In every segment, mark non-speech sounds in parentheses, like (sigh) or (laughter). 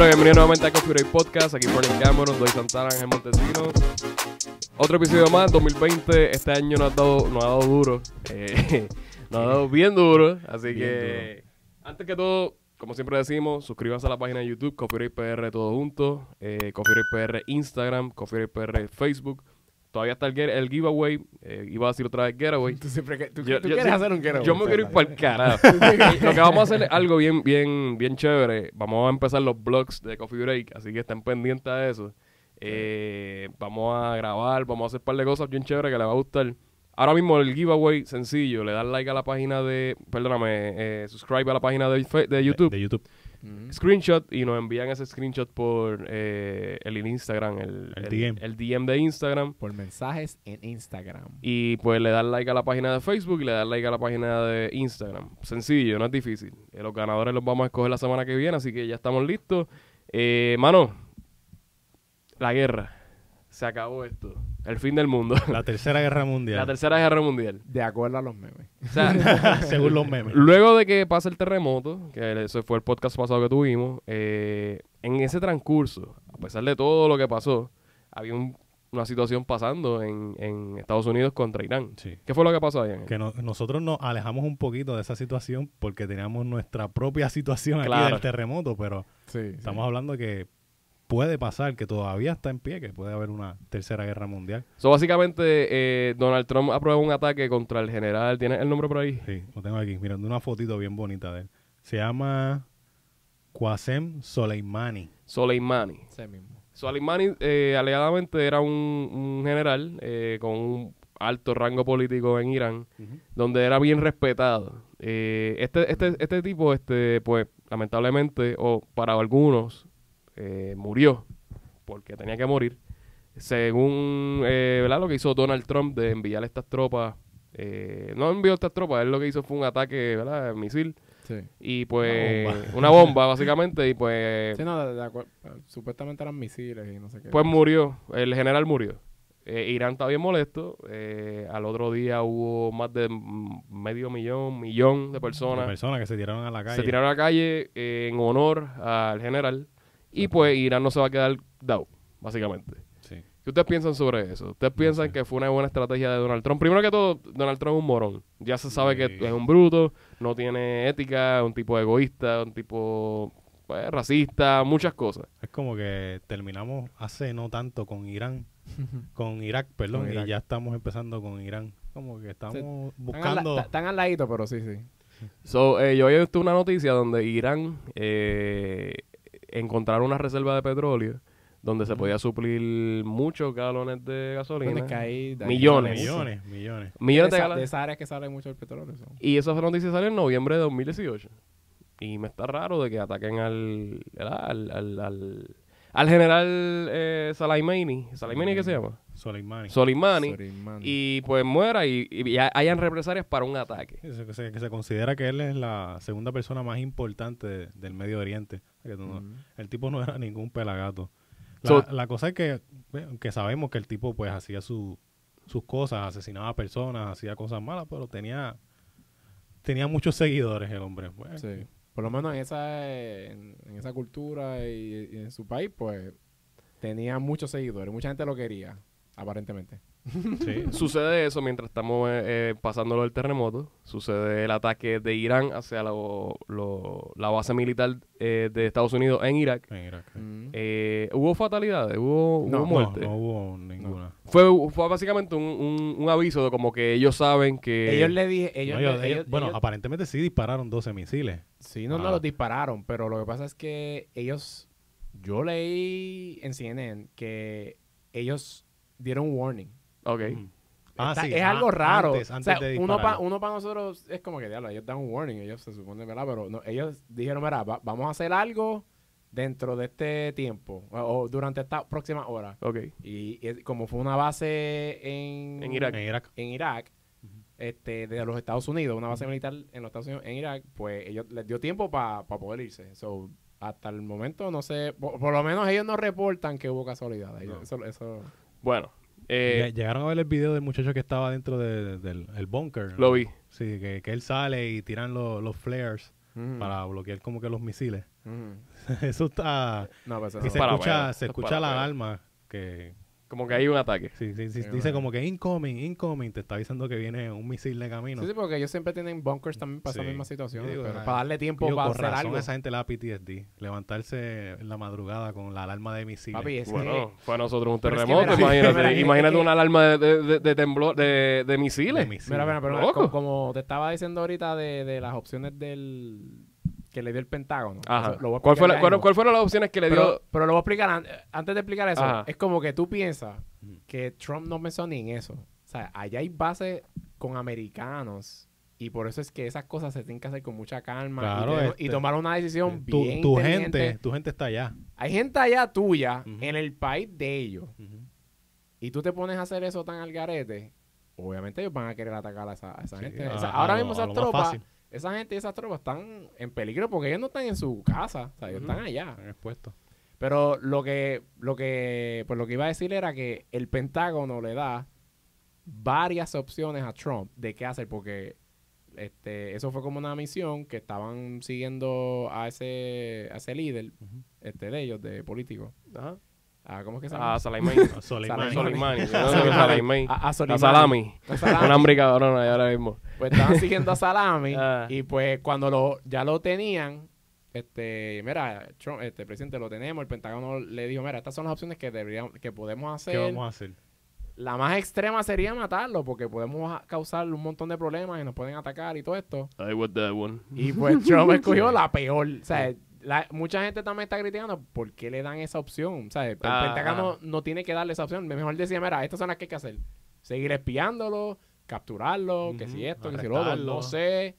Bueno, bienvenido nuevamente a Coffee Break Podcast. Aquí por el Cameron, Doy Santana, Ángel Montesino. Otro episodio más, 2020. Este año nos ha dado, nos ha dado duro. Eh, (laughs) nos ha dado bien duro. Así que, antes que todo, como siempre decimos, suscríbanse a la página de YouTube, Coffee Break PR todo junto. Eh, Break PR Instagram, Break PR Facebook. Todavía está el, giveaway. Eh, iba a decir otra vez getaway. (laughs) Tú siempre tú, Yo- tú yo- quieres yo- hacer un getaway. Yo me quiero ir para el carajo. (laughs) Lo que vamos a hacer es algo bien, bien, bien chévere. Vamos a empezar los blogs de Coffee Break, así que estén pendientes a eso. Eh, vamos a grabar, vamos a hacer un par de cosas bien chéveres que les va a gustar. Ahora mismo el giveaway sencillo, le dan like a la página de, perdóname, eh, subscribe a la página de, YouTube, De, YouTube. Ujú. screenshot y nos envían ese screenshot por eh, el Instagram, el, El DM. el DM de Instagram. Por mensajes en Instagram. Y pues le dan like a la página de Facebook y le dan like a la página de Instagram. Sencillo, no es difícil. Eh, los ganadores los vamos a escoger la semana que viene, así que ya estamos listos. Eh, mano, la guerra. Se acabó esto. El fin del mundo. La (laughs) tercera guerra mundial. la tercera guerra mundial. De acuerdo a los memes. O sea, (laughs) según los memes. luego de que pase el terremoto, que ese fue el podcast pasado que tuvimos, eh, en ese transcurso, a pesar de todo lo que pasó, había un- una situación pasando en, en Estados Unidos contra Irán. Sí. ¿Qué fue lo que pasó ahí? Ángel? Que no- nosotros nos alejamos un poquito de esa situación porque teníamos nuestra propia situación aquí Claro. del terremoto, pero Sí. estamos hablando que puede pasar, que todavía está en pie, que puede haber una tercera guerra mundial. So, básicamente, eh, Donald Trump aprueba un ataque contra el general. ¿Tienes el nombre por ahí? Sí, lo tengo aquí, mirando una fotito bien bonita de él. Se llama Qasem Soleimani. Soleimani. Mismo. Soleimani, eh, alegadamente, era un, un general eh, con un alto rango político en Irán, donde era bien respetado. Eh, este, este, este tipo, este, pues, lamentablemente, o para algunos, eh, murió porque tenía que morir. Según eh, ¿verdad? lo que hizo Donald Trump de enviar estas tropas, eh, no envió estas tropas, él lo que hizo fue un ataque, ¿verdad? Misil. Sí. Y pues, Una bomba. (laughs) una bomba, básicamente, y pues, Sí, no, de, de acuerdo. Supuestamente eran misiles y no sé qué. pues murió, el general murió. Eh, Irán está bien molesto. eh, al otro día hubo más de medio millón, millón de personas. Personas que se tiraron a la calle. Se tiraron a la calle eh, en honor al general. Y pues Irán no se va a quedar dado, básicamente. Sí. ¿Qué ustedes piensan sobre eso? ¿Ustedes piensan que fue una buena estrategia de Donald Trump? Primero que todo, Donald Trump es un morón. Ya se sabe Sí. que es un bruto, no tiene ética, es un tipo egoísta, un tipo pues, racista, muchas cosas. Es como que terminamos hace no tanto con Irán, con Irak, perdón, Con Irak. y ya estamos empezando con Irán. Como que estamos buscando... están al ladito, pero sí, sí. So, eh, yo había visto una noticia donde Irán eh, encontraron una reserva de petróleo donde se podía suplir muchos galones de gasolina. ¿Dónde caí? De Millones. millones, millones. Millones de, de esa, de galones. esa área que sale mucho el petróleo. son. Y esa noticia salió en noviembre de 2018. Y me está raro de que ataquen al, al, al, al general eh. ¿Soleimani qué se llama? Soleimani. Soleimani. Y pues muera y, y ya hayan represalias para un ataque. Que se, que se- que se considera que él es la segunda persona más importante de- del Medio Oriente. Que. El tipo no era ningún pelagato. La, So- la cosa es que, bueno, que sabemos que el tipo pues hacía su- sus cosas, asesinaba personas, hacía cosas malas, pero tenía tenía muchos seguidores el hombre. Bueno, Sí. Por lo menos en esa, en, en esa cultura y, y en su país, pues tenía muchos seguidores. Mucha gente lo quería, aparentemente. Sí. (laughs) Sucede eso mientras estamos eh, eh, pasándolo del terremoto. Sucede el ataque de Irán hacia lo- lo- la base militar eh, de Estados Unidos en Irak. en Irak. Mm. Eh, ¿Hubo fatalidades? ¿Hubo, No, hubo No, muerte? no hubo ninguna. Fue, fue básicamente un, un- un aviso de como que ellos saben que... ellos le dije, ellos, No, ellos- le- ellos- ellos- bueno, ellos- aparentemente sí dispararon 12 misiles. sí, no, no los dispararon, pero lo que pasa es que ellos, yo leí en CNN que ellos dieron warning. Ok. Ah, Está- sí, es ah, algo raro. antes- antes o sea, de uno para uno pa nosotros es como que, diablo, ellos dan un warning, ellos se supone, ¿verdad? Pero no, ellos dijeron, mira, va- vamos a hacer algo dentro de este tiempo o, o durante esta próxima hora. Ok. Y, y como fue una base en, En Irak. En Irak. en Irak, este, de los Estados Unidos, una base militar en los Estados Unidos en Irak, pues ellos les dio tiempo para poder irse. So, hasta el momento no sé, por, por lo menos ellos no reportan que hubo casualidad. Ellos- No. Eso, eso, Bueno, eh, Lle- Llegaron a ver el video del muchacho que estaba dentro de- del el bunker. lo vi. Sí, que, que él sale y tiran los- los flares Ujú. para bloquear como que los misiles. Ujú. (laughs) Eso está... No, pues eso Y se para escucha, se escucha la pedo. alarma que... Como que hay un ataque. Sí, sí, sí, dice bueno. como que incoming, incoming, te está avisando que viene un misil de camino. Sí, sí, porque ellos siempre tienen bunkers también para Sí. situaciones. Yo digo, pero para darle tiempo Digo, para hacer razón algo. esa gente le da PTSD. Levantarse en la madrugada con la alarma de misiles. Papi, es Bueno, fue a nosotros un Pero es que terremoto, mira, imagínate. mira, imagínate una alarma de, de, de, temblor, de, de misiles. de misiles. Mira, mira, pero como, como te estaba diciendo ahorita de, de las opciones del que le dio el Pentágono. Ajá. Eso lo voy a ¿Cuál fue explicar la- ya cuál- mismo. ¿Cuál fueron las opciones que le dio? pero, lo voy a explicar an- antes de explicar eso. Ajá. Es como que tú piensas que Trump no pensó ni en eso. O sea, allá hay bases con americanos y por eso es que esas cosas se tienen que hacer con mucha calma y este, y, tomar una decisión tu, bien tu gente, tu gente está allá. Hay gente allá tuya en el país de ellos y tú te pones a hacer eso tan al garete, obviamente ellos van a querer atacar a esa, a esa Sí, gente. a- Esa- a ahora mismo a esas tropas. Esa gente y esas tropas están en peligro porque ellos no están en su casa, o sea, ellos están allá. Están expuestos. Pero lo que, lo que, pues lo que iba a decir era que el Pentágono le da varias opciones a Trump de qué hacer, porque este, eso fue como una misión que estaban siguiendo a ese, a ese líder este, de ellos, de políticos. Ajá. Ah, ¿Cómo es que se llama? (laughs) (laughs) A Soleimani. A Soleimani. Soleimani. Yo no A Soleimani. Soleimani. A, Soleimani. salami. A Salami. Un hambre cabrona ahora mismo. Pues estaban siguiendo a Salami (laughs) Ah. y pues cuando lo, ya lo tenían, este, mira, Trump, este presidente lo tenemos, el Pentágono le dijo, mira, estas son las opciones que deberíamos, que podemos hacer. ¿Qué vamos a hacer? La más extrema sería matarlo, porque podemos causar un montón de problemas y nos pueden atacar y todo esto. I want that one. Y pues Trump escogió la peor. O sea, la- mucha gente también está criticando por qué le dan esa opción. O sea, el Ah, Pentágono ah. no tiene que darle esa opción. Mejor decía, mira, estas son las que hay que hacer. Seguir espiándolo, capturarlo, que si esto, que si lo otro, no sé.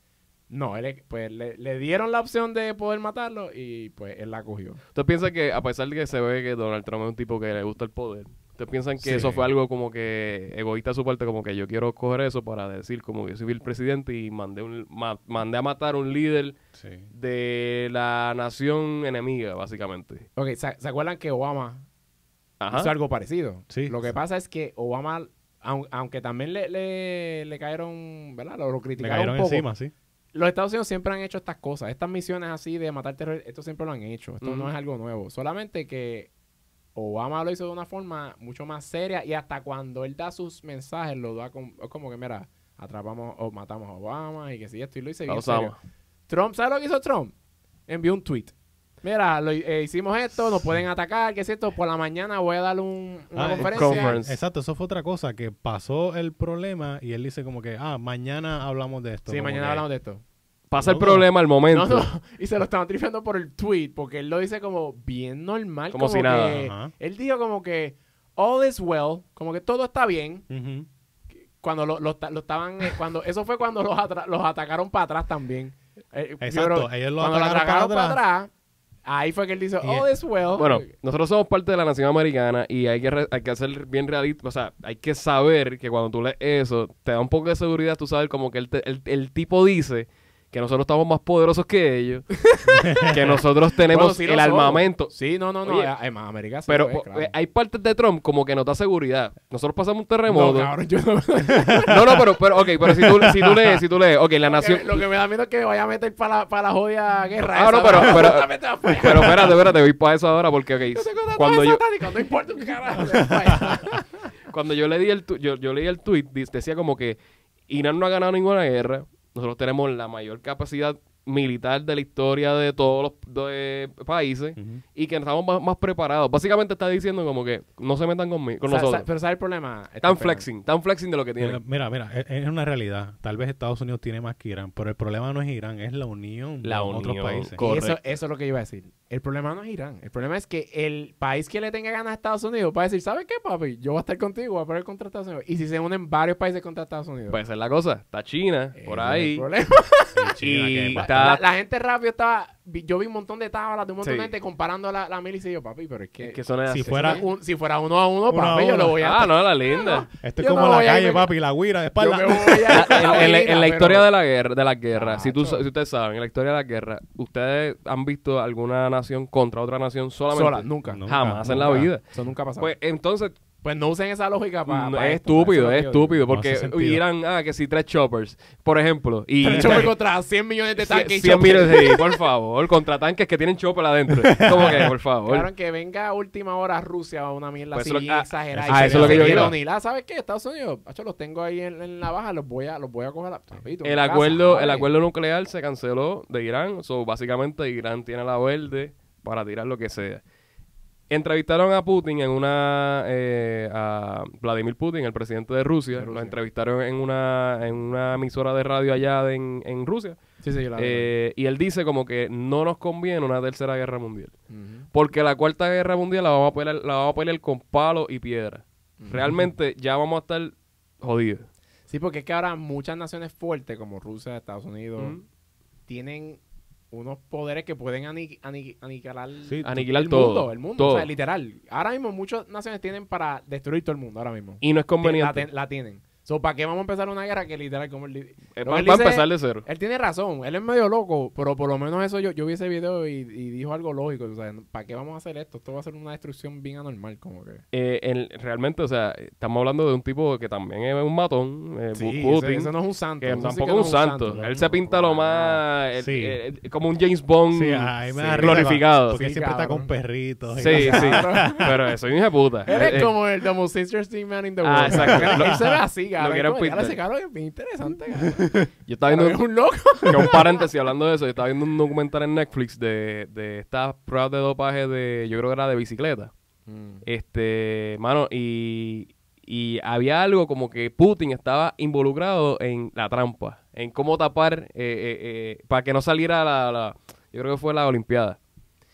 No, él, pues le, le dieron la opción de poder matarlo y pues él la cogió. ¿Usted piensa que, a pesar de que se ve que Donald Trump es un tipo que le gusta el poder, ¿ustedes piensan que Sí. eso fue algo como que egoísta de su parte, como que yo quiero coger eso para decir como que soy el presidente y mandé, un, ma- mandé a matar un líder Sí. de la nación enemiga, básicamente? Ok, ¿se, se acuerdan que Obama Ajá. hizo algo parecido? Sí. Lo que pasa es que Obama, aun- aunque también le, le, le cayeron, ¿verdad? Lo, lo Le criticaron cayeron un poco. encima, sí. Los Estados Unidos siempre han hecho estas cosas. Estas misiones así de matar terroristas, esto siempre lo han hecho. Esto no es algo nuevo. Solamente que Obama lo hizo de una forma mucho más seria y hasta cuando él da sus mensajes lo da con, es como que, mira, atrapamos o matamos a Obama y que si esto y lo hice bien serio. Trump, ¿sabes lo que hizo Trump? Envió un tweet. Mira, lo- eh, hicimos esto, nos pueden atacar, que es esto, por la mañana voy a darle un- una Ah, conferencia. conference. Exacto, eso fue otra cosa, que pasó el problema y él dice como que, ah, mañana hablamos de esto. Sí, mañana que- hablamos de esto. Pasa el No, problema al momento. No, no, (laughs) y se lo estaban tripeando por el tweet, porque él lo dice como bien normal. Como Como, si nada. que- Ajá. Él dijo como que all is well, como que todo está bien. Cuando lo, lo, lo estaban, eh, cuando eso fue cuando los, atra- los atacaron para atrás también. Eh, Exacto, creo- ellos lo cuando lo atacaron atacaron para para atrás, ahí fue que él dice Y- all is well. Bueno, nosotros somos parte de la nación americana y hay que, re- hay que ser bien realista. O sea, hay que saber que cuando tú lees eso, te da un poco de seguridad tú sabes como que el, te- el, el tipo dice que nosotros estamos más poderosos que ellos, (laughs) que nosotros tenemos Bueno, sí lo el somos. armamento. Sí, no, no, no. Oye, en América sí Pero eh, claro. hay partes de Trump como que nos da seguridad. Nosotros pasamos un terremoto. No, cabrón, yo (laughs) no. no, pero, pero, ok, pero si tú, si tú lees, si tú lees, ok, la nación... Lo que me da miedo es que vaya a meter para la, para la jodida guerra. Ah, no, pero- pero- (laughs) allá. Pero espérate, espérate, voy para eso ahora porque, ok, Yo tengo cuando yo... satánicos, no importa un carajo. cuando yo leí el tu- yo, yo leí el tweet decía como que Irán no ha ganado ninguna guerra nosotros tenemos la mayor capacidad militar de la historia de todos los de países y que estamos más, más preparados básicamente está diciendo como que no se metan conmigo con nosotros pero ¿sabes el problema? Este, espera. flexing tan flexing de lo que tienen mira, mira, es, es una realidad. Tal vez Estados Unidos tiene más que Irán, pero el problema no es Irán, es la unión La con otros unión, países. co- Y eso, eso es lo que yo iba a decir. El problema no es Irán. El problema es que el país que le tenga ganas a Estados Unidos va a decir, ¿sabes qué, papi? Yo voy a estar contigo, voy a poner contra Estados Unidos. Y si se unen varios países contra Estados Unidos. puede ser la cosa está China por es ahí el problema. Y China, y que- está- La, la gente rápido estaba... vi- Yo vi un montón de tablas de un montón Sí. de gente comparando la, la milicia y yo, papi, pero es que... que son así. si fuera- si, un- si fuera uno a uno, Uno a papi, yo lo voy a... ah no la linda Esto es Yo como no la calle, papi, la guira de yo espalda. me voy a... (laughs) en, en la, en la pero- historia de la guerra, de la guerra, si, tú, si ustedes saben, en la historia de la guerra, ¿ustedes han visto alguna nación contra otra nación solamente? Sola, nunca. No. Jamás en la vida. Eso nunca ha pasado. Pues entonces, Pues no usen esa lógica para. No, es estúpido, es estúpido. Porque hace sentido. Irán, ah, que si tres choppers, por ejemplo. Y Tres (laughs) choppers contra 100 millones de tanques. y 100 choppers. millones, sí, por favor, contra tanques que tienen chopper adentro. Como que, por favor. Claro, que venga a última hora Rusia a una mierda Pues así lo- ah, exagerada. ah, eso es lo que yo quiero. Ah, ¿sabes qué? Estados Unidos, hacho, los tengo ahí en, en la baja, los voy a, los voy a coger a papito, en el casa, acuerdo, ¿vale? el acuerdo nuclear se canceló de Irán. So, básicamente Irán tiene la verde para tirar lo que sea. Entrevistaron a Putin en una eh, a Vladimir Putin, el presidente de Rusia. De Rusia. Lo entrevistaron en una en una emisora de radio allá de- en, en Rusia. Sí, sí, la Eh, y él dice como que no nos conviene una tercera guerra mundial. Porque la cuarta guerra mundial la vamos a pelear, la vamos a pelear con palo y piedra. Realmente ya vamos a estar jodidos. Sí, porque es que ahora muchas naciones fuertes como Rusia, Estados Unidos, tienen unos poderes que pueden ani- ani- aniquilar, Sí, Aniquilar el todo. mundo, el mundo, todo. o sea, literal. Ahora mismo muchas naciones tienen para destruir todo el mundo, ahora mismo. y no es La, conveniente. ten- la tienen. So, ¿Para qué vamos a empezar una guerra que literal como él, di- Eh, lo va, a dice- empezar de cero. Él tiene razón, él es medio loco, pero por lo menos eso yo, yo vi ese video y, y dijo algo lógico. O sea, ¿para qué vamos a hacer esto? Esto va a ser una destrucción bien anormal, como que. Eh, en- realmente, o sea, estamos hablando de un tipo que también es un matón, eh, Sí, Putin, ese, ese no es un santo. que eso sí tampoco es un santo. Él no, se pinta lo no, más, eh, Sí. eh, eh, como un James Bond glorificado. Porque Sí, siempre está con perritos. Sí, sí, pero eso es un hijo de puta. Él Eh, es como el the most interesting man in the world. Ah, exacto. (laughs) Él se ve así, cabrón. Ese cabrón es bien interesante, (laughs) cabrón. Yo estaba viendo es un loco. (laughs) que un paréntesis hablando de eso, yo estaba viendo un documental en Netflix de, de estas pruebas de dopaje de, yo creo que era de bicicleta. Este, mano, y, y había algo como que Putin estaba involucrado en la trampa, en cómo tapar, eh, eh, eh, para que no saliera la, la- yo creo que fue la Olimpiada.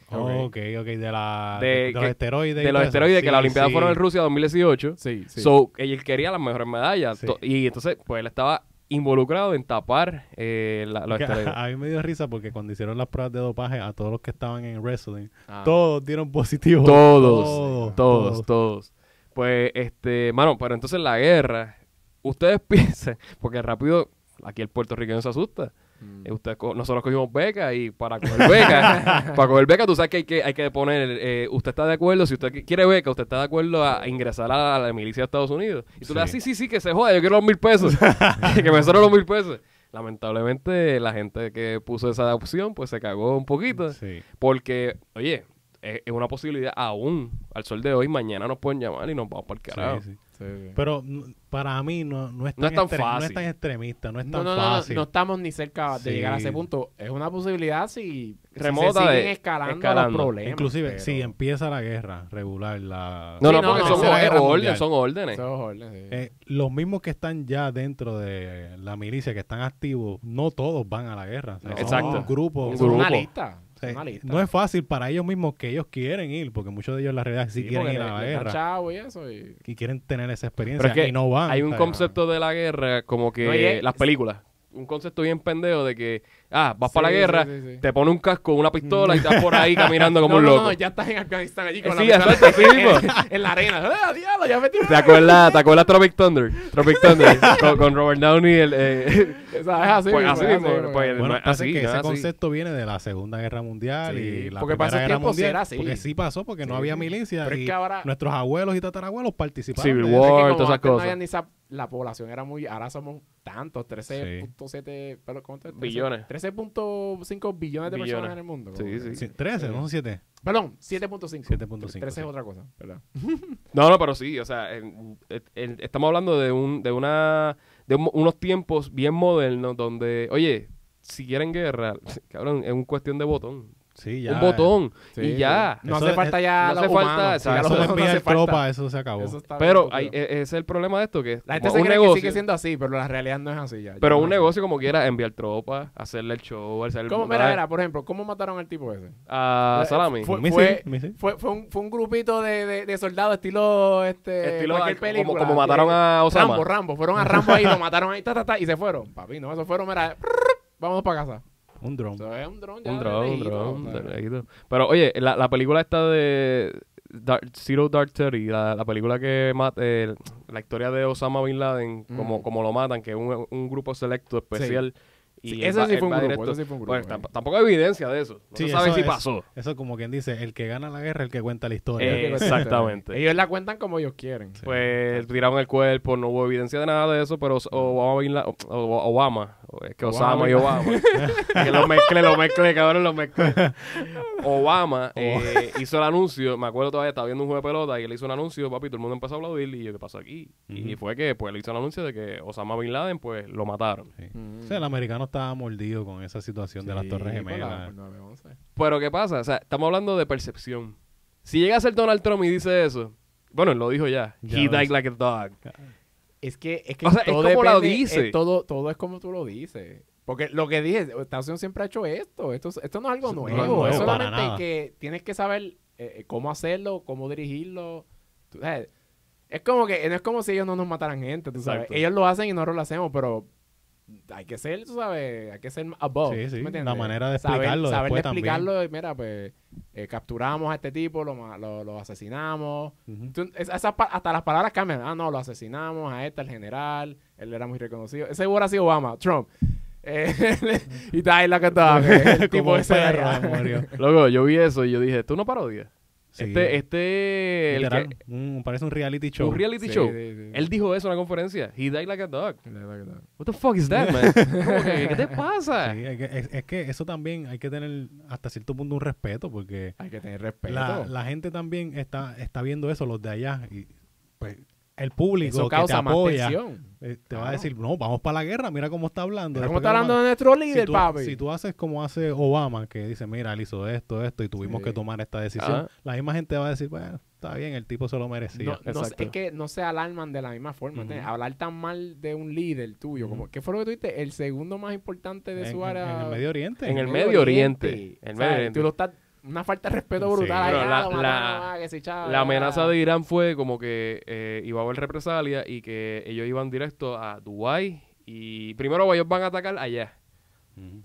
Ok, ok, de, la, De de, los esteroides. De los esteroides, que Olimpiadas sí. fueron en Rusia 2018. Sí, sí. So, él quería las mejores medallas. Sí. Y entonces, pues él estaba involucrado en tapar eh, la- los esteroides. (laughs) a, a mí me dio risa porque cuando hicieron las pruebas de dopaje a todos los que estaban en wrestling, Ah. todos dieron positivo. Todos, Todos, todos, todos. Pues, este, mano, pero entonces la guerra, ustedes (laughs) piensan, porque rápido, aquí el puertorriqueño se asusta. Mm. Ustedes co- nosotros cogimos beca y para coger beca, (laughs) para coger beca tú sabes que hay que, hay que poner, eh, usted está de acuerdo, si usted qui- quiere beca, usted está de acuerdo a ingresar a la milicia de Estados Unidos. Y tú le das, sí, Sí. sí, sí, que se joda, yo quiero los mil pesos, (laughs) (laughs) que me sobren los mil pesos. Lamentablemente la gente que puso esa opción pues se cagó un poquito. Sí. Porque, oye, es, es una posibilidad aún al sol de hoy, mañana nos pueden llamar y nos vamos para el carajo. Sí, sí. Pero para mí no, no, es, No tan es tan extre- no fácil. es tan extremista, no es No, tan no, no, no, fácil. no estamos ni cerca de llegar a ese punto. Es una posibilidad si, si Remota se de- siguen escalando, escalando. los problemas. Inclusive, pero- si empieza la guerra regular, la... No, Sí, no, no, porque no, son, orden, son órdenes. Eso es orden, sí. Eh, los mismos que están ya dentro de la milicia, que están activos, no todos van a la guerra. O sea, No. son Exacto. un grupo. Un Eso es una lista. O sea, no es fácil para ellos mismos que ellos quieren ir, porque muchos de ellos en la realidad sí, Sí, quieren ir a la guerra chavo y eso. Y... y quieren tener esa Pero experiencia es que y no van. hay un o sea, concepto de la guerra como que No, y es- las películas. Un concepto bien pendejo de que, ah, vas Sí, para la guerra, sí, sí. te pone un casco, una pistola y estás por ahí (laughs) caminando como no, un loco. No, ya estás en Afganistán allí con Sí, la pistola exacto, sí mismo. en, (laughs) en la arena. ¡Ah, diablo! Ya metí ¿Te acuerdas, (laughs) ¿Te acuerdas Tropic Thunder? Tropic Thunder con, con Robert Downey. El, eh, Esa es así. Pues mismo, así pues, es Bueno, no es pasa así, que ese así. concepto viene de la Segunda Guerra Mundial Sí, y la porque Primera Guerra Mundial. era así. Porque sí pasó, porque no había milicia Pero es y que ahora- nuestros abuelos y tatarabuelos participaban. Civil. War. Todas esas cosas. había ni esa- la población era muy... Ahora somos tantos, 13.7... pero ¿cuánto es? 13 Billones. 13.5 billones de Billones. personas en el mundo. Sí, sí. Sí, 13, no son 7. Perdón, 7.5. 7.5, 13 sí. es otra cosa, ¿verdad? (laughs) (laughs) No, no, pero sí, o sea, en- en- en- estamos hablando de un, de una, de un- unos tiempos bien modernos donde, oye, si quieren guerra, (laughs) cabrón, es un cuestión de botón, Sí, ya. un botón Sí, y ya. No Eso hace es- falta ya no los hace falta. Ya Eso (laughs) no hace falta. tropa, eso se acabó. Eso está Pero hay, e- ese es el problema de esto, que La gente un se cree negocio, que sigue siendo así, pero la realidad no es así ya. pero Ya un negocio como quiera, enviar tropas, hacerle el show, hacer el así. ¿Cómo, mira, mira, por ejemplo, ¿cómo mataron al tipo ese? a Salami. Fue, fue, fue, fue un, fue un grupito de, de, de soldados estilo, este, Estilo cualquier película. como mataron a Osama. Rambo, Rambo. Fueron a Rambo ahí, lo mataron ahí, ta, ta, ta, y se fueron. Papi, no, eso fueron, mira, vámonos para casa. Un drone. Eso es un dron ya Un de dron, un lejito, dron, o sea. de lejito. Pero oye, la, la película esta de Dark- Zero Dark Thirty, la, la película que mata, eh, la historia de Osama Bin Laden, como, Mm. como lo matan, que es un, un grupo selecto especial. Y Sí, va- sí fue un va grupo, directo. eso sí fue un grupo, Bueno, eh. tamp- tampoco hay evidencia de eso. No Sí, se sabe eso si es- pasó. Eso como quien dice, el que gana la guerra es el que cuenta la historia. Eh, Exactamente. Ellos la cuentan como ellos quieren. Pues tiraron el cuerpo, no hubo evidencia de nada de eso, pero Obama, Obama, es que Obama Osama y Obama, (laughs) que lo mezcle, lo mezcle, cabrón, lo mezcle. (laughs) Obama eh, hizo el anuncio, me acuerdo todavía, estaba viendo un juego de pelota y él hizo un anuncio, papi, todo el mundo empezó a aplaudir y yo, ¿qué pasó aquí? Y Ujú. fue que pues él hizo el anuncio de que Osama Bin Laden, pues, lo mataron. Sí. Mm. O sea, el americano estaba mordido con esa situación de las Sí, Torres la- Gemelas. por 9/11. Pero ¿qué pasa? O sea, estamos hablando de percepción. Si llega a ser Donald Trump y dice eso, bueno, él lo dijo ya, Ya he died like a dog. Es que, es que O sea, es todo como lo depende- dice. es todo, todo es como tú lo dices. Porque lo que dije, Estados Unidos siempre ha hecho esto. Esto, esto no es algo nuevo. no, es solamente nada. que tienes que saber eh, eh, cómo hacerlo, cómo dirigirlo. Tú sabes, es como que no es como si ellos no nos mataran gente, tú sabes. Exacto. Ellos lo hacen y nosotros lo hacemos, pero hay que ser, tú sabes, hay que ser above. Sí, sí, la manera de Saber- explicarlo Saber, después explicarlo, y mira, pues eh, capturamos a este tipo, lo, lo, lo asesinamos. Ujú. Tú- es- esas pa- hasta las palabras cambian. Ah, no, lo asesinamos a este, al general. Él era muy reconocido. Ese hubiera sido Obama, Trump. (laughs) Eh, y está ahí la que estaba. El (laughs) tipo ese perro. Luego, (laughs) yo vi eso y yo dije, ¿tú no parodias? Sí. Este, este, el Literal, que- un- parece un reality show. un reality Sí, show. sí, sí. Él dijo eso en una conferencia. He died like a dog. La verdad que está. What the fuck is that, man? (laughs) ¿Cómo que, ¿Qué te pasa? Sí, hay que- es, es que eso también hay que tener hasta cierto punto un respeto porque Hay que tener respeto. la, la gente también está, está viendo eso, los de allá, y pues el público Eso que te causa más apoya tensión. eh, te va a decir, no, vamos para la guerra, mira cómo está hablando. Mira ¿Cómo está hablando de nuestro si líder, tú, papi? si tú haces como hace Obama, que dice, mira, él hizo esto, esto, y tuvimos Sí. que tomar esta decisión, Ajá. la misma gente va a decir, bueno, está bien, el tipo se lo merecía. No, no es que no se alarman de la misma forma. ¿entiendes? Hablar tan mal de un líder tuyo. como. ¿Qué fue lo que tú dijiste? El segundo más importante de en, su en- área. en el Medio Oriente. En el Medio Oriente. El ¿sabes? Medio Oriente. Tú lo estás. Una falta de respeto Sí. brutal. Pero allá, la- lo mataron, la- ah, que sí, chao, La ah. amenaza de Irán fue como que eh, iba a haber represalia y que ellos iban directo a Dubái y primero ellos van a atacar allá.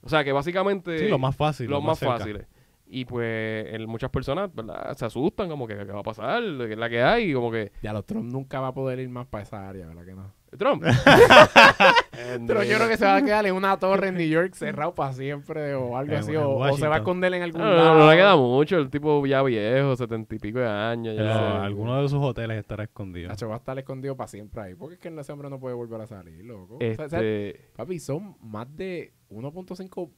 O sea que básicamente Sí, lo más fácil. lo más fáciles. Y pues el- muchas personas ¿verdad? se asustan como que qué va a pasar, ¿Qué es la que hay, y como que Ya, los Trump nunca va a poder ir más para esa área, ¿verdad que no? Trump. (laughs) Pero yo creo que se va a quedar en una torre en New York cerrado para siempre o algo así. O, o se va a esconder en algún No, no, lado. no le queda mucho, el tipo ya viejo, setenta y pico de años. Ya. alguno de sus hoteles estará escondido. Nacho va a estar escondido para siempre ahí. Porque es que ese hombre no puede volver a salir, loco. O sea, o sea, Este, papi, son más de 1.5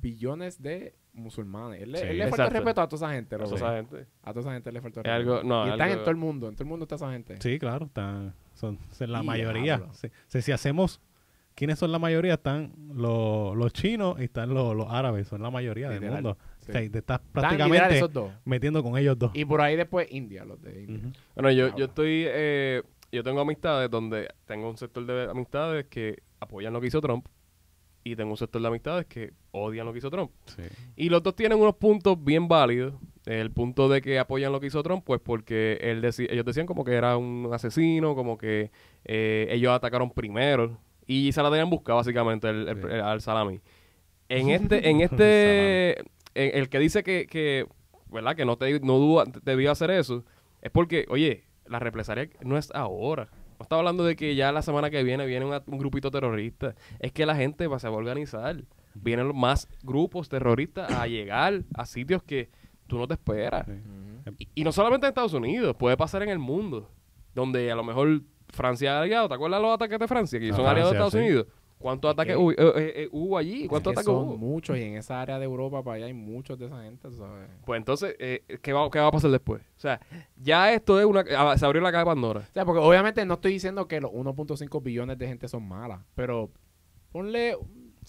billones de musulmanes. Él, le- Sí, él le falta respeto a toda esa gente, eso loco. esa gente. A toda esa gente le falta Es algo- no, y están algo- en todo el mundo. En todo el mundo está esa gente. Sí, claro, están, son, son la mayoría. Si, si- si hacemos, ¿quiénes son la mayoría? Están los, los chinos y están los, los árabes, son la mayoría del mundo. sí. O sea, y te estás prácticamente esos dos. metiendo con ellos dos. Y por ahí después India, los de India. Bueno, yo, yo estoy, eh, yo tengo amistades donde tengo un sector de amistades que apoyan lo que hizo Trump y tengo un sector de amistades que odian lo que hizo Trump. Sí. Y los dos tienen unos puntos bien válidos. El punto de que apoyan lo que hizo Trump, pues porque él deci- ellos decían como que era un asesino, como que eh, ellos atacaron primero y se la tenían buscada básicamente el, el- el- al salami. En (laughs) este, en este, en- el que dice que, que ¿verdad? Que no te, no debió hacer eso, es porque, oye, la represalia no es ahora. No está hablando de que ya la semana que viene viene una- un grupito terrorista. Es que la gente va, se va a organizar. Vienen más grupos terroristas a llegar a sitios que tú no te esperas. Sí. Y, y no solamente en Estados Unidos, puede pasar en el mundo. Donde a lo mejor Francia es aliado. ¿Te acuerdas los ataques de Francia? Que A son aliados de Estados sí. Unidos. ¿Cuántos Es ataques que- hubo, eh, eh, eh, hubo allí? ¿Cuántos Es que ataques son hubo? muchos y en esa área de Europa para allá hay muchos de esa gente, ¿sabes? Pues entonces, eh, ¿qué, va, ¿qué va a pasar después? O sea, ya esto es una... ah, Se abrió la caja de Pandora. O sea, porque obviamente no estoy diciendo que los 1.5 billones de gente son malas, pero ponle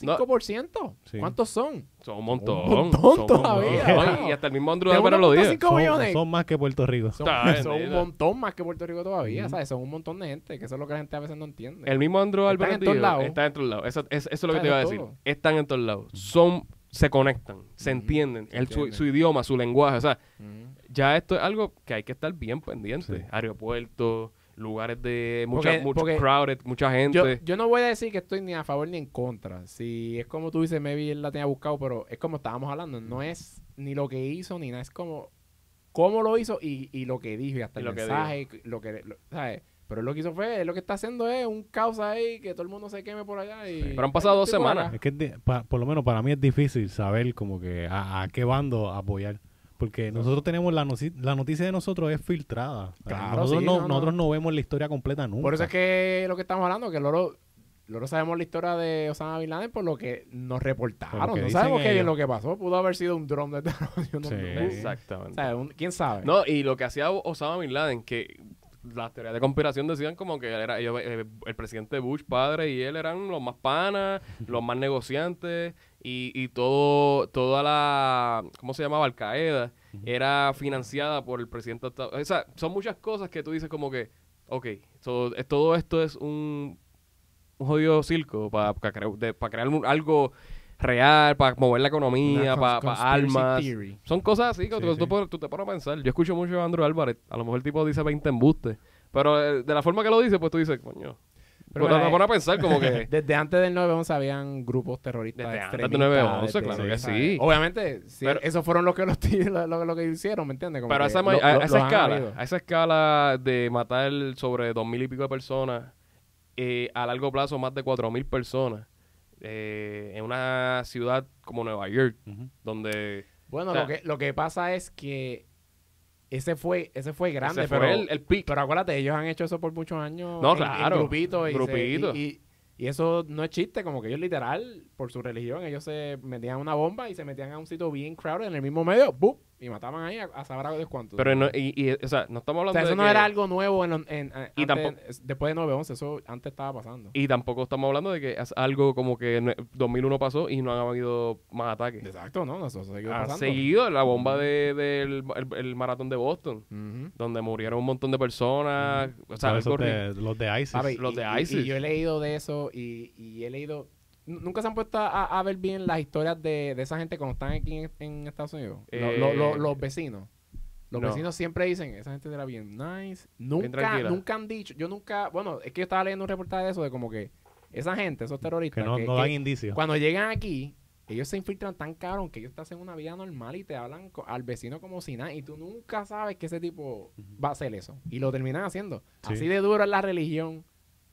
un No. 5%. Sí. ¿Cuántos son? Son un montón. Un montón son un todavía, montón. wow. Y hasta el mismo Andrew Álvaro lo dijo. 1.5 Son, son más que Puerto Rico. Son, Está son un montón más que Puerto Rico todavía, Ujú. ¿sabes? Son un montón de gente, que eso es lo que la gente a veces no entiende. El mismo Andrew Álvaro en todos dijo, lados. Está en todos lados. Eso, es- eso es lo que Está te iba a decir. todo. Están en todos lados. Son... Se conectan, se Ujú. entienden. Se El, su, entienden. su idioma, su lenguaje. O sea, Ujú. ya esto es algo que hay que estar bien pendiente. Sí. Aeropuertos, lugares de mucha, Porque- mucho porque crowded, mucha gente. Yo, yo no voy a decir que estoy ni a favor ni en contra. Si es como tú dices, maybe él la tenía buscado, pero es como estábamos hablando. No es ni lo que hizo ni nada. Es como cómo lo hizo y, y lo que dijo y hasta Y el lo que mensaje. Lo que, lo- ¿sabes? Pero él lo que hizo fue, lo que está haciendo es un caos ahí, que todo el mundo se queme por allá. Y, Pero han pasado dos semanas. Es que pa- por lo menos para mí es difícil saber como que a, a qué bando apoyar. Porque nosotros tenemos la, noci- la noticia de nosotros es filtrada. Claro, nosotros, sí, no, no, no. nosotros no vemos la historia completa nunca. Por eso es que lo que estamos hablando, que Loro, Loro sabemos la historia de Osama Bin Laden por lo que nos reportaron. Que no sabemos qué bien ellos. lo que pasó. Pudo haber sido un dron de terrorismo. (laughs) Sí. Exactamente. O sea, un- ¿quién sabe? No, y lo que hacía Osama Bin Laden, que las teorías de conspiración decían como que era ellos, eh, el presidente Bush padre y él eran los más panas, los más negociantes y, y todo toda la ¿cómo se llamaba? Al Qaeda era financiada por el presidente de Estados- o sea, son muchas cosas que tú dices como que ok, so, todo esto es un un jodido circo para crear un- algo real, para mover la economía, para armas. theory. Son cosas así que Sí, tú, sí. tú te pones a pensar. Yo escucho mucho a Andrew Álvarez. A lo mejor el tipo dice 20 embustes. Pero eh, de la forma que lo dice, pues tú dices, coño. Pero te pones a pensar como que... (laughs) Desde antes del 9-11 habían grupos terroristas Desde antes del 9/11, desde- claro que sí. Obviamente, sí, Pero- esos fueron los que, los, (laughs) lo, lo- lo que hicieron, ¿me entiendes? Como Pero a esa, lo- a- esa escala, a esa escala de matar sobre dos mil y pico de personas, eh, a largo plazo más de cuatro mil personas, eh, en una ciudad como Nueva York, donde Bueno, o sea, lo, que, lo que pasa es que ese fue, ese fue grande, ese fue pero, el, el pic. pero acuérdate, ellos han hecho eso por muchos años No, en, claro. en grupitos. Y, se- y, y- y eso no es chiste, como que ellos literal, por su religión, ellos se metían una bomba y se metían a un sitio bien crowded en el mismo medio, ¡bum! Y mataban ahí a, a saber a Dios cuánto. Pero no, y, y, o sea, no estamos o hablando sea, eso de no que- era algo nuevo en, los- en- eh, Y antes- tampoco- es- después de 9-11, eso antes estaba pasando. Y tampoco estamos hablando de que es algo como que en 2001 pasó y no han habido más ataques. Exacto, ¿no? Eso seguido Ha pasando. seguido la bomba de- del el, el maratón de Boston, donde murieron un montón de personas. O sea, te- los de ISIS. Los y- de y- ISIS. Y, yo he leído de eso y, y he leído... ¿Nunca se han puesto a, a ver bien las historias de, de esa gente cuando están aquí en, en Estados Unidos? Lo- lo- lo- Eh, los vecinos. Los no. vecinos siempre dicen, esa gente era bien nice. Nunca, nunca han dicho, yo nunca, bueno, es que yo estaba leyendo un reportaje de eso, de como que esa gente, esos terroristas, que no, que- no que dan indicios. cuando llegan aquí, ellos se infiltran tan cabrón que ellos te hacen una vida normal y te hablan al vecino como si nada. Y tú nunca sabes que ese tipo va a hacer eso. Y lo terminan haciendo. Sí. Así de duro es la religión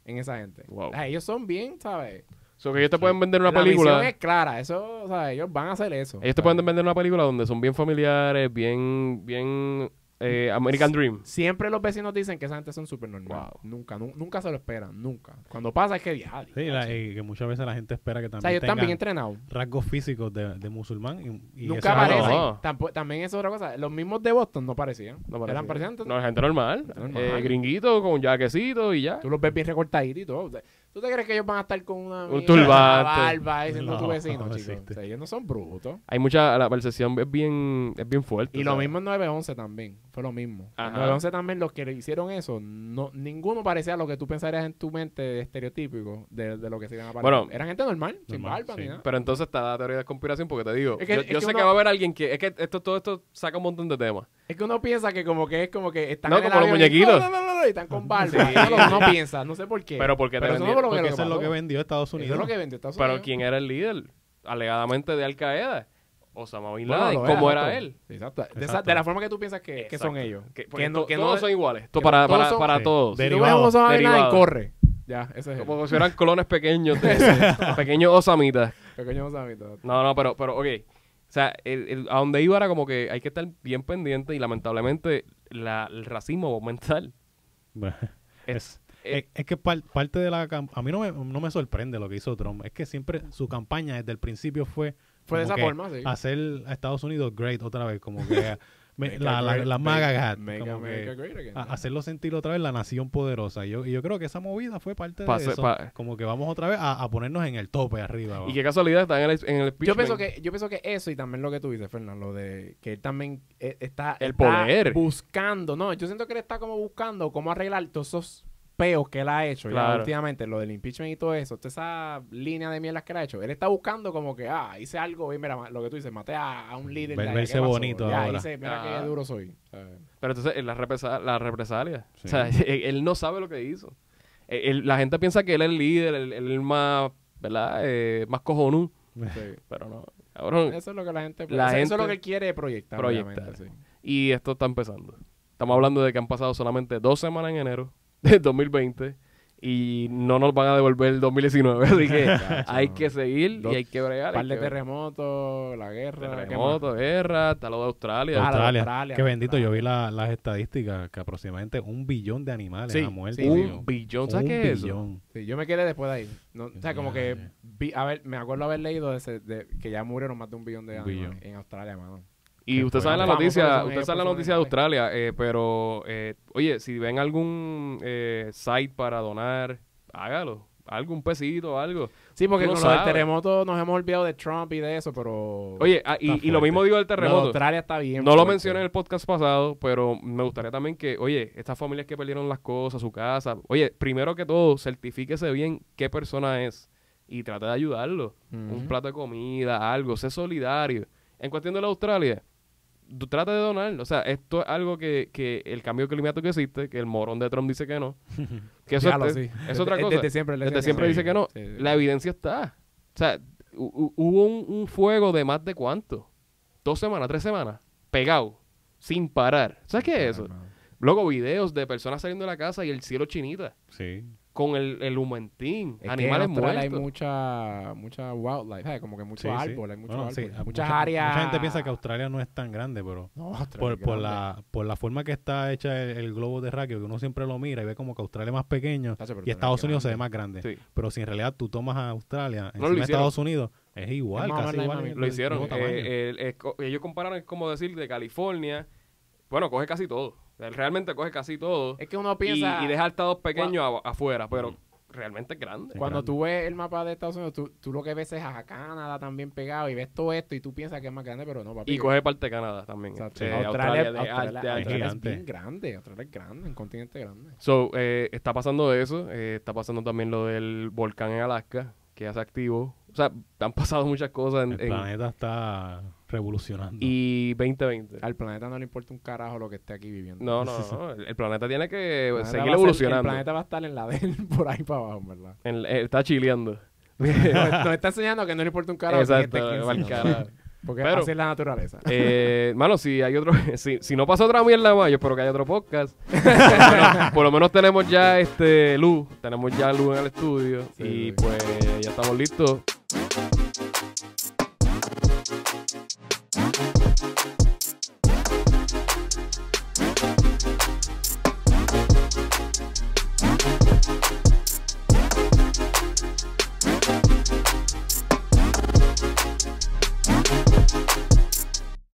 en esa gente. Wow. Ellos son bien, ¿sabes? So que ellos te pueden vender una la película. misión es clara. Eso, o sea, ellos van a hacer eso. Ellos te pueden vender una película donde son bien familiares, bien, bien eh, American Dream. Siempre los vecinos dicen que esa gente son súper normal. Wow. Nunca, nu- nunca se lo esperan. Nunca. Cuando pasa es que diario. Sí, la- y que muchas veces la gente espera que o sea, también ellos están bien entrenados. rasgos físicos de, de musulmán. Y, y Nunca eso es algo- aparecen. No. También es otra cosa. Los mismos de Boston no parecían. No Eran parecía. parecían. No, gente normal. Normal. Eh, gringuito con jaquecito y ya. Tú los ves bien recortaditos y todo. ¿Tú te crees que ellos van a estar con una, Un turbante. una barba ahí siendo No, tu vecino, no chicos? existe. O sea, ellos no son brutos. Hay mucha, la percepción es bien, es bien fuerte. Y o lo sea. mismo en 911 también. Fue lo mismo. En Ajá. 911 también los que le hicieron eso, no, ninguno parecía lo que tú pensarías en tu mente estereotípico de, de lo que se iban a parecer. Bueno, Eran gente normal, sin barba sí. ni nada. Pero entonces está la teoría de conspiración porque te digo, Es que- yo, es yo que sé uno- que va a haber alguien que, es que esto, todo esto saca un montón de temas. Es que uno piensa que como que es como que están No, en el como los avión y- muñequitos. no, no, no, no, y están con barba. (laughs) Sí. Uno no piensa, no sé por qué. Pero porque te vendieron- fue lo que, eso es lo que vendió Estados Eso Unidos. es lo que vendió Estados Pero Unidos. ¿quién era el líder? Alegadamente de Al Qaeda. Osama Bin Bueno, Laden. lo ¿Cómo era él? Exacto. De, esa- Exacto. de la forma que tú piensas que, son ellos. Que, no, to- que todos no, son iguales. Esto que para, todos para, son- para Sí. todos. De- si derivado, Osama Bin Laden, derivado. corre. Ya, ese es Como si fueran clones pequeños de (laughs) (laughs) pequeños osamitas. el pequeño Osamita. No, no, pero, pero, ok. O sea, el- el- a donde iba era como que hay que estar bien pendiente y lamentablemente la, el racismo va a aumentar. Bueno, Es, es, es que par- parte de la a mí no me, no me sorprende lo que hizo Trump. Es que siempre su campaña desde el principio fue Fue de esa forma, sí. hacer a Estados Unidos great otra vez, como que (laughs) me- la, la, la make- MAGA hat, make que a- hacerlo sentir otra vez la nación poderosa. Y yo, y yo creo que esa movida fue parte Pa- de eso. pa- como que vamos otra vez a, a ponernos en el tope arriba. y qué casualidad está en el, en el Yo pienso, que, yo pienso que eso y también lo que tú dices, Fernando, lo de que él también eh, está, El está poder. buscando. No, yo siento que él está como buscando cómo arreglar todos esos peos que él ha hecho ya últimamente, lo del impeachment y todo eso, toda esa línea de mierdas que él ha hecho. Él está buscando como que, ah, hice algo, y mira, lo que tú dices, maté a, a un líder. Ver- verse bonito ya, ahora. hice, mira Ah. qué duro soy. ¿sabes? Pero entonces, la, represa- la represalia. Sí. O sea, (laughs) él, él no sabe lo que hizo. Él- la gente piensa que él es el líder, él, el más, ¿verdad? Eh, más cojonú. Sí. Pero no. Cabrón. Eso es lo que la gente, La eso, gente es lo que él quiere proyectar. proyectar. obviamente, sí. Y esto está empezando. Estamos hablando de que han pasado solamente dos semanas en enero del 2020 y no nos van a devolver el 2019. Así que (laughs) hay que seguir Dos- y hay que bregar. Un par de terremotos, la guerra. ¿qué más? terremoto, guerra, está lo de Australia. Ah, la de Australia. Australia, de bendito, yo vi la- las estadísticas que aproximadamente un billón de animales Sí, han muerto. sí, un billón, ¿sabes qué es eso? billón. Sí, yo me quedé después de ahí. No, o sea, como que vi, a ver, me acuerdo haber leído de ese- de- que ya murieron más de un billón de animales en Australia, mano. Y usted sabe la noticia, usted sabe la noticia de Australia, eh, pero eh, oye, si ven algún eh, site para donar, hágalo, algún pesito, algo. Sí, porque no con sabes. terremoto nos hemos olvidado de Trump y de eso, pero... Oye, ah, y, y lo mismo digo del terremoto. Australia está bien. No lo mencioné en el podcast pasado, pero me gustaría también que, oye, estas familias que perdieron las cosas, su casa, oye, primero que todo, certifíquese bien qué persona es y trate de ayudarlo. Un plato de comida, algo, sé solidario. En cuestión de la Australia, trata de donar. O sea, esto es algo que, que el cambio climático que existe, que el morón de Trump dice que no. (laughs) Que eso es, sí. es otra cosa. Desde siempre, Desde siempre dice que no. Sí, sí. La evidencia está. O sea, hu- hu- hubo un, un fuego de más de cuánto? Dos semanas, tres semanas, pegado, sin parar. ¿Sabes qué es eso? Luego videos de personas saliendo de la casa y el cielo chinita, Sí. Con el, el humentín, Es que animales en Australia hay muertos. mucha, mucha wildlife, ¿sabes? Como que muchos sí, hay Bueno, sí, Muchas mucha- áreas... Mucha gente piensa que Australia no es tan grande, pero No, por, por grande. la, por la forma que está hecha el, el globo de Raquel, que uno siempre lo mira y ve como que Australia es más pequeño Tacho, y Estados es Unidos se ve más grande. Sí. Pero si en realidad tú tomas a Australia lo encima de. Estados Unidos, es igual, Es casi igual. Lo hicieron. Eh, ellos compararon, es como decir, de California. Bueno, coge casi todo. Él realmente coge casi todo. Es que uno y, piensa... y deja estados pequeños afuera, pero realmente es grande. Cuando grande. tú ves el mapa de Estados Unidos, tú, tú lo que ves es a Canadá también pegado y ves todo esto y tú piensas que es más grande, pero no, papi. Y coge parte de Canadá también. Exacto. Eh, Australia, de- Australia- de- de- Australia es bien grande. Australia es grande, un continente grande. So, eh, está pasando eso. eh, está pasando también lo del volcán en Alaska, que ya se activó. O sea, han pasado muchas cosas en, El en- planeta está revolucionando. y 2020. Al planeta no le importa un carajo lo que esté aquí viviendo. No, no, (laughs) no. El, el planeta tiene que planeta seguir ser- evolucionando. el planeta va a estar en la de él (laughs) por ahí para abajo, en ¿verdad? En- eh, está chileando. Nos, (laughs) nos está enseñando que no le importa un carajo. Exacto, esté aquí. Porque Pero- así es la naturaleza. Eh, mano, si hay otro, si, si no pasa otra mierda más, yo espero que haya otro podcast. por, lo menos, por lo menos tenemos ya este luz, tenemos ya luz en el estudio Sí, y sí. pues ya estamos listos. Thank you.